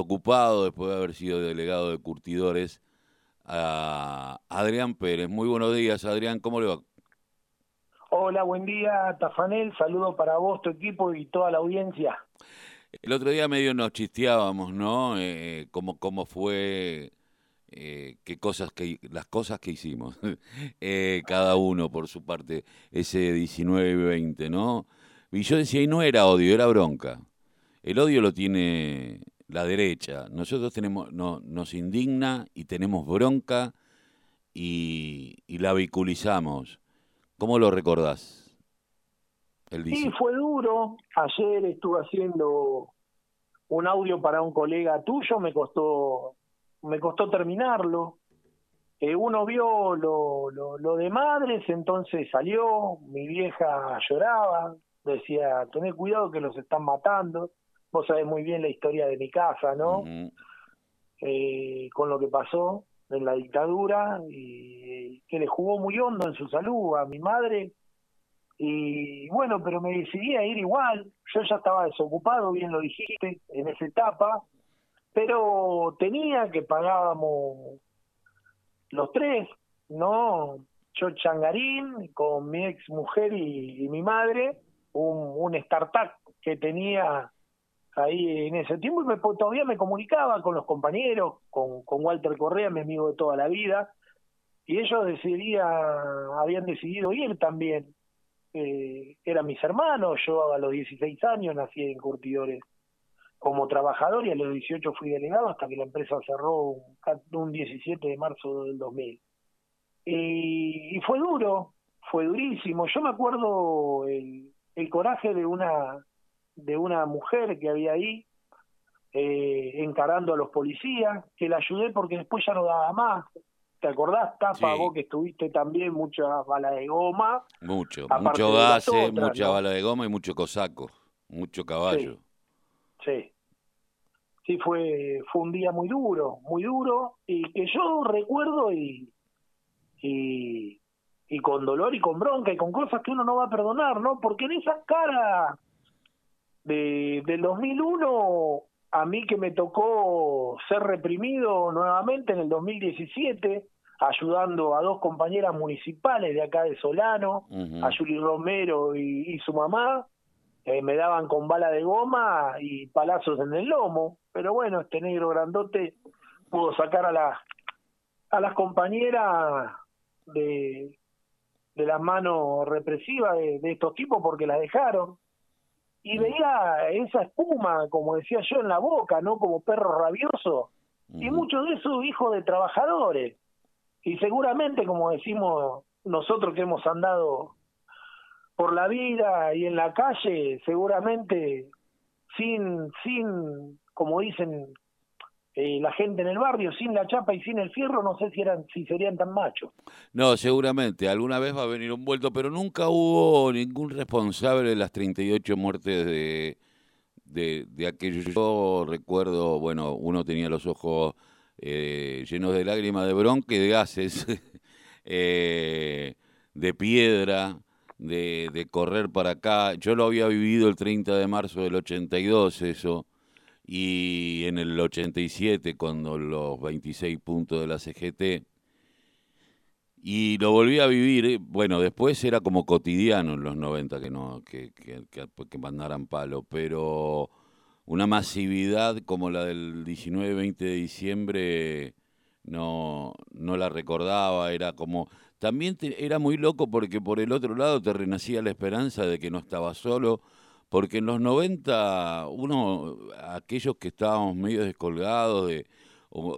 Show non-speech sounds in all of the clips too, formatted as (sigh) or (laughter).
ocupado después de haber sido delegado de curtidores a Adrián Pérez. Muy buenos días, Adrián, ¿cómo le va? Hola, buen día, Tafanel. Saludo para vos, tu equipo y toda la audiencia. El otro día medio nos chisteábamos, ¿no? Eh, cómo, cómo fue, eh, qué cosas que, las cosas que hicimos, (laughs) eh, cada uno por su parte, ese 19 y 20, ¿no? Y yo decía, y no era odio, era bronca. El odio lo tiene la derecha. Nosotros tenemos, no, nos indigna y tenemos bronca y, la vehiculizamos. ¿Cómo lo recordás? El sí, fue duro. Ayer estuve haciendo un audio para un colega tuyo, me costó, me costó terminarlo. Eh, uno vio lo, lo, lo de madres, entonces salió, mi vieja lloraba, decía, tened cuidado que los están matando vos sabés muy bien la historia de mi casa, ¿no? eh, con lo que pasó en la dictadura y que le jugó muy hondo en su salud a mi madre. Y bueno, pero me decidí a ir igual. Yo ya estaba desocupado, bien lo dijiste, en esa etapa, pero tenía que pagábamos los tres, ¿no? Yo changarín con mi ex mujer y, mi madre, un, un startup que tenía ahí en ese tiempo y me, todavía me comunicaba con los compañeros, con, con Walter Correa, mi amigo de toda la vida, y ellos decidían, habían decidido ir también. Eh, eran mis hermanos, yo a los 16 años nací en Curtidores como trabajador y a los 18 fui delegado hasta que la empresa cerró un, 17 de marzo del 2000. Y, y fue duro, fue durísimo. Yo me acuerdo el, el coraje de una de una mujer que había ahí eh, encarando a los policías, que la ayudé porque después ya no daba más. ¿Te acordás, Tafa, vos que estuviste también mucha bala de goma? Mucho, mucho gases, mucha bala de goma y mucho cosaco, mucho caballo. Sí. sí. fue, fue un día muy duro, muy duro, y que yo recuerdo y, y, y con dolor y con bronca y con cosas que uno no va a perdonar, ¿no? Porque en esa cara de, del 2001 a mí que me tocó ser reprimido nuevamente en el 2017, ayudando a dos compañeras municipales de acá de Solano, a Juli Romero y, su mamá, eh, me daban con bala de goma y palazos en el lomo, pero bueno, este negro grandote pudo sacar a las a las compañeras de, de las manos represivas de estos tipos porque las dejaron y veía esa espuma, como decía yo, en la boca, ¿no? Como perro rabioso. Y muchos de esos hijos de trabajadores. Y seguramente, como decimos nosotros que hemos andado por la vida y en la calle, seguramente sin, sin, como dicen eh, la gente en el barrio, sin la chapa y sin el fierro, no sé si eran, si serían tan machos. No, seguramente, alguna vez va a venir un vuelto, pero nunca hubo ningún responsable de las 38 muertes de, de, de aquello. Yo recuerdo, bueno, uno tenía los ojos eh, llenos de lágrimas de bronca y de gases, (laughs) eh, de piedra. De, de correr para acá. Yo lo había vivido el 30 de marzo del 82, eso y en el 87 cuando los 26 puntos de la CGT y lo volví a vivir, eh, bueno, después era como cotidiano en los 90 que no que, que, que, mandaran palo, pero una masividad como la del 19-20 de diciembre no, no la recordaba, era como... También era muy loco porque por el otro lado te renacía la esperanza de que no estaba solo, porque en los 90 uno, aquellos que estábamos medio descolgados, de,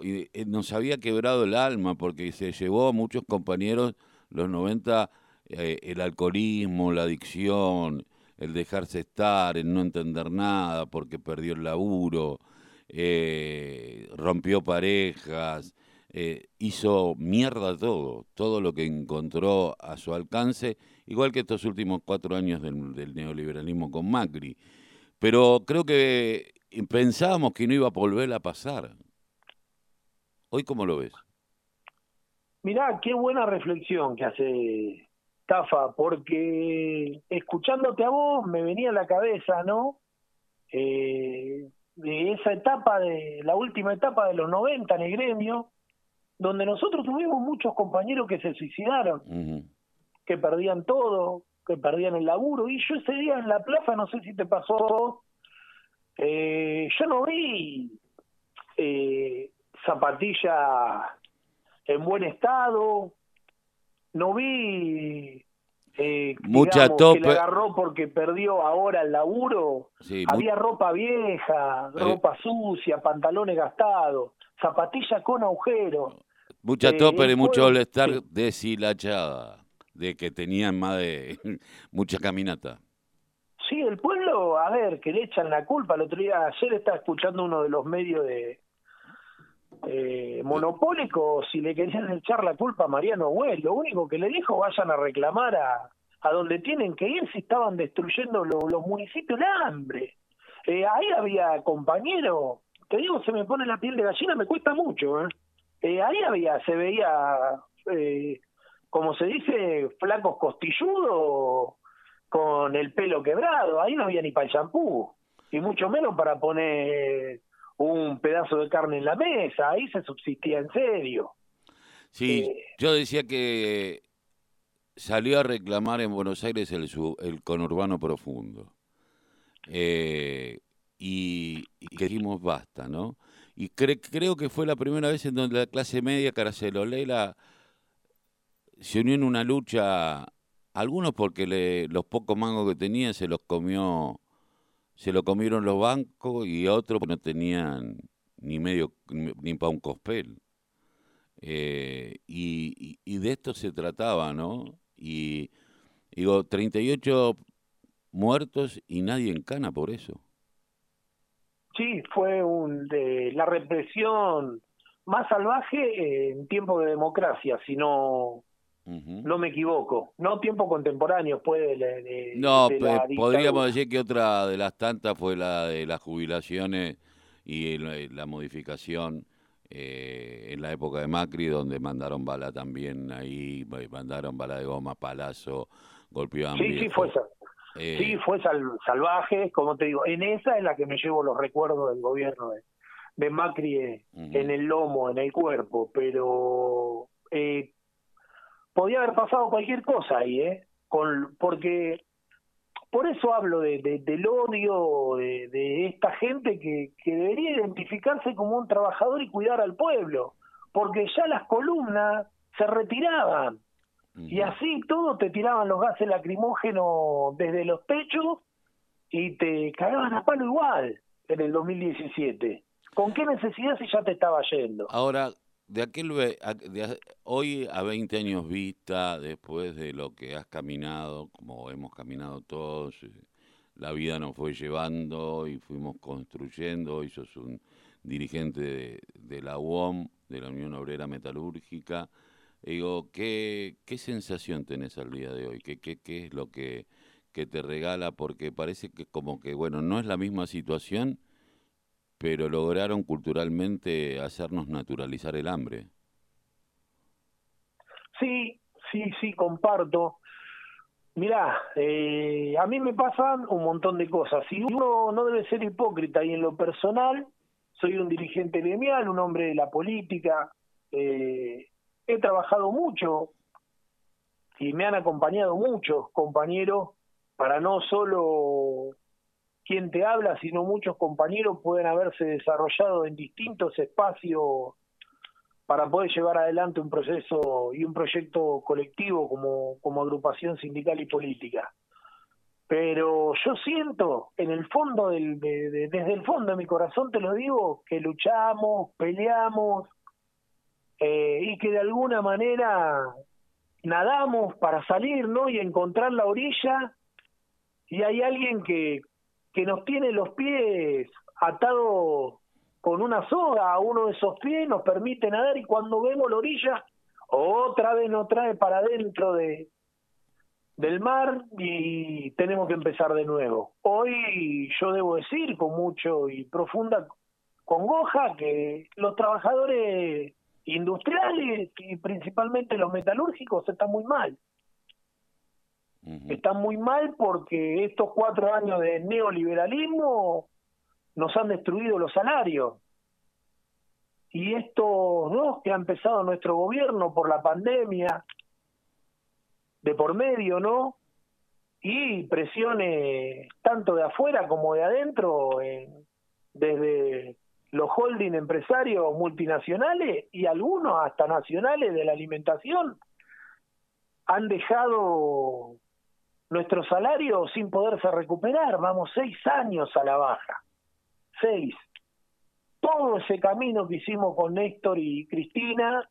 eh, nos había quebrado el alma porque se llevó a muchos compañeros los 90 eh, el alcoholismo, la adicción, el dejarse estar, el no entender nada porque perdió el laburo, eh, rompió parejas, eh, hizo mierda todo, todo lo que encontró a su alcance, igual que estos últimos cuatro años del, neoliberalismo con Macri. Pero creo que pensábamos que no iba a volver a pasar. ¿Hoy cómo lo ves? Mirá, qué buena reflexión que hace Tafa, porque escuchándote a vos me venía a la cabeza, ¿no? Eh, de esa etapa, de la última etapa de los 90 en el gremio, donde nosotros tuvimos muchos compañeros que se suicidaron, que perdían todo, que perdían el laburo. Y yo ese día en la plaza, no sé si te pasó, eh, yo no vi eh, zapatilla en buen estado, no vi eh, mucha tope. que le agarró porque perdió ahora el laburo. Había ropa vieja, eh. ropa sucia, pantalones gastados, zapatillas con agujero. Mucha eh, y mucho all-star deshilachada, de que tenían más de (laughs) mucha caminata. Sí, el pueblo, a ver, que le echan la culpa. El otro día, ayer estaba escuchando uno de los medios de, eh, monopólico si le querían echar la culpa a Mariano Güell. Lo único que le dijo, vayan a reclamar a, a donde tienen que ir si estaban destruyendo los municipios de hambre. Eh, ahí había compañeros, te digo, se me pone la piel de gallina, me cuesta mucho. ¿eh? Eh ahí había, se veía, eh, como se dice, flacos costilludos con el pelo quebrado. Ahí no había ni para el champú, y mucho menos para poner un pedazo de carne en la mesa, ahí se subsistía en serio. Sí, eh, yo decía que salió a reclamar en Buenos Aires el, el conurbano profundo. Eh, y, que dijimos basta, ¿no? Y creo que fue la primera vez en donde la clase media Leila se unió en una lucha, algunos porque le, los pocos mangos que tenían se los comió se lo comieron los bancos y otros no tenían ni medio ni para un cospel. Eh, y, y, de esto se trataba, ¿no? Y digo, 38 muertos y nadie en cana por eso. Sí, fue un de la represión más salvaje en tiempo de democracia, si no no me equivoco. No tiempo contemporáneo, puede. De, no, podríamos decir que otra de las tantas fue la de las jubilaciones y la, modificación eh, en la época de Macri, donde mandaron bala también ahí, mandaron bala de goma, palazo, golpeaban. Sí, sí, fue eh, sí, fue salvaje, como te digo. En esa es la que me llevo los recuerdos del gobierno de, de Macri eh, en el lomo, en el cuerpo, pero eh, podía haber pasado cualquier cosa ahí, ¿eh? Con, porque por eso hablo de, del odio de, esta gente que, que, debería identificarse como un trabajador y cuidar al pueblo, porque ya las columnas se retiraban y así todo te tiraban los gases lacrimógenos desde los pechos y te cagaban a palo igual en el 2017. ¿Con qué necesidad si ya te estaba yendo? Ahora, de aquel de hoy a 20 años vista, después de lo que has caminado, como hemos caminado todos, eh, la vida nos fue llevando y fuimos construyendo, hoy sos un dirigente de, la UOM, de la Unión Obrera Metalúrgica. Digo, ¿qué, qué sensación tenés al día de hoy? ¿Qué, qué, qué es lo que, que te regala? Porque parece que como que, bueno, no es la misma situación, pero lograron culturalmente hacernos naturalizar el hambre. Sí, sí, sí, comparto. Mirá, eh, a mí me pasan un montón de cosas. Si uno no debe ser hipócrita y en lo personal, soy un dirigente gremial, un hombre de la política, eh, he trabajado mucho y me han acompañado muchos compañeros para no solo quien te habla, sino muchos compañeros pueden haberse desarrollado en distintos espacios para poder llevar adelante un proceso y un proyecto colectivo como, como agrupación sindical y política. Pero yo siento, en el fondo, del, desde el fondo de mi corazón te lo digo, que luchamos, peleamos eh, y que de alguna manera nadamos para salir ¿no? y encontrar la orilla y hay alguien que que nos tiene los pies atados con una soga a uno de esos pies, nos permite nadar y cuando vemos la orilla, otra vez nos trae para adentro de, del mar y tenemos que empezar de nuevo. Hoy yo debo decir con mucho y profunda congoja que los trabajadores industriales y principalmente los metalúrgicos están muy mal. Están muy mal porque estos cuatro años de neoliberalismo nos han destruido los salarios. Y estos dos que ha empezado nuestro gobierno por la pandemia, de por medio, ¿no? Y presiones tanto de afuera como de adentro, desde los holding empresarios multinacionales y algunos hasta nacionales de la alimentación, han dejado nuestro salario sin poderse recuperar. Vamos seis años a la baja. Seis. Todo ese camino que hicimos con Néstor y Cristina,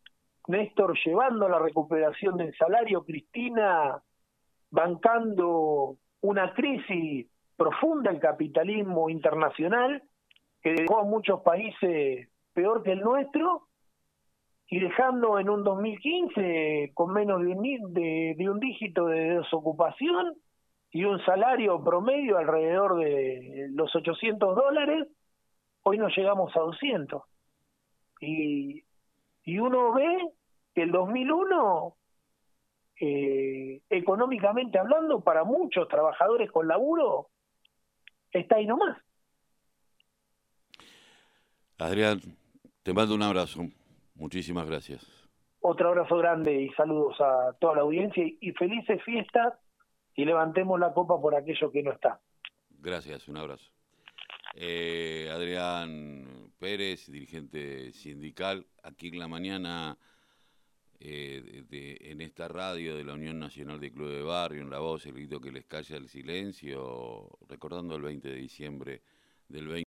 Néstor llevando la recuperación del salario, Cristina bancando una crisis profunda el capitalismo internacional que dejó a muchos países peor que el nuestro y dejando en un 2015 con menos de un, de, un dígito de desocupación y un salario promedio alrededor de los 800 dólares, hoy no llegamos a 200. Y, y uno ve que el 2001, eh, económicamente hablando, para muchos trabajadores con laburo, está ahí nomás. Adrián, te mando un abrazo. Muchísimas gracias. Otro abrazo grande y saludos a toda la audiencia y felices fiestas y levantemos la copa por aquello que no está. Gracias, un abrazo. Eh, Adrián Pérez, dirigente sindical, aquí en la mañana eh, en esta radio de la Unión Nacional de Club de Barrio, en La Voz, el grito que les calla el silencio, recordando el 20 de diciembre del 20.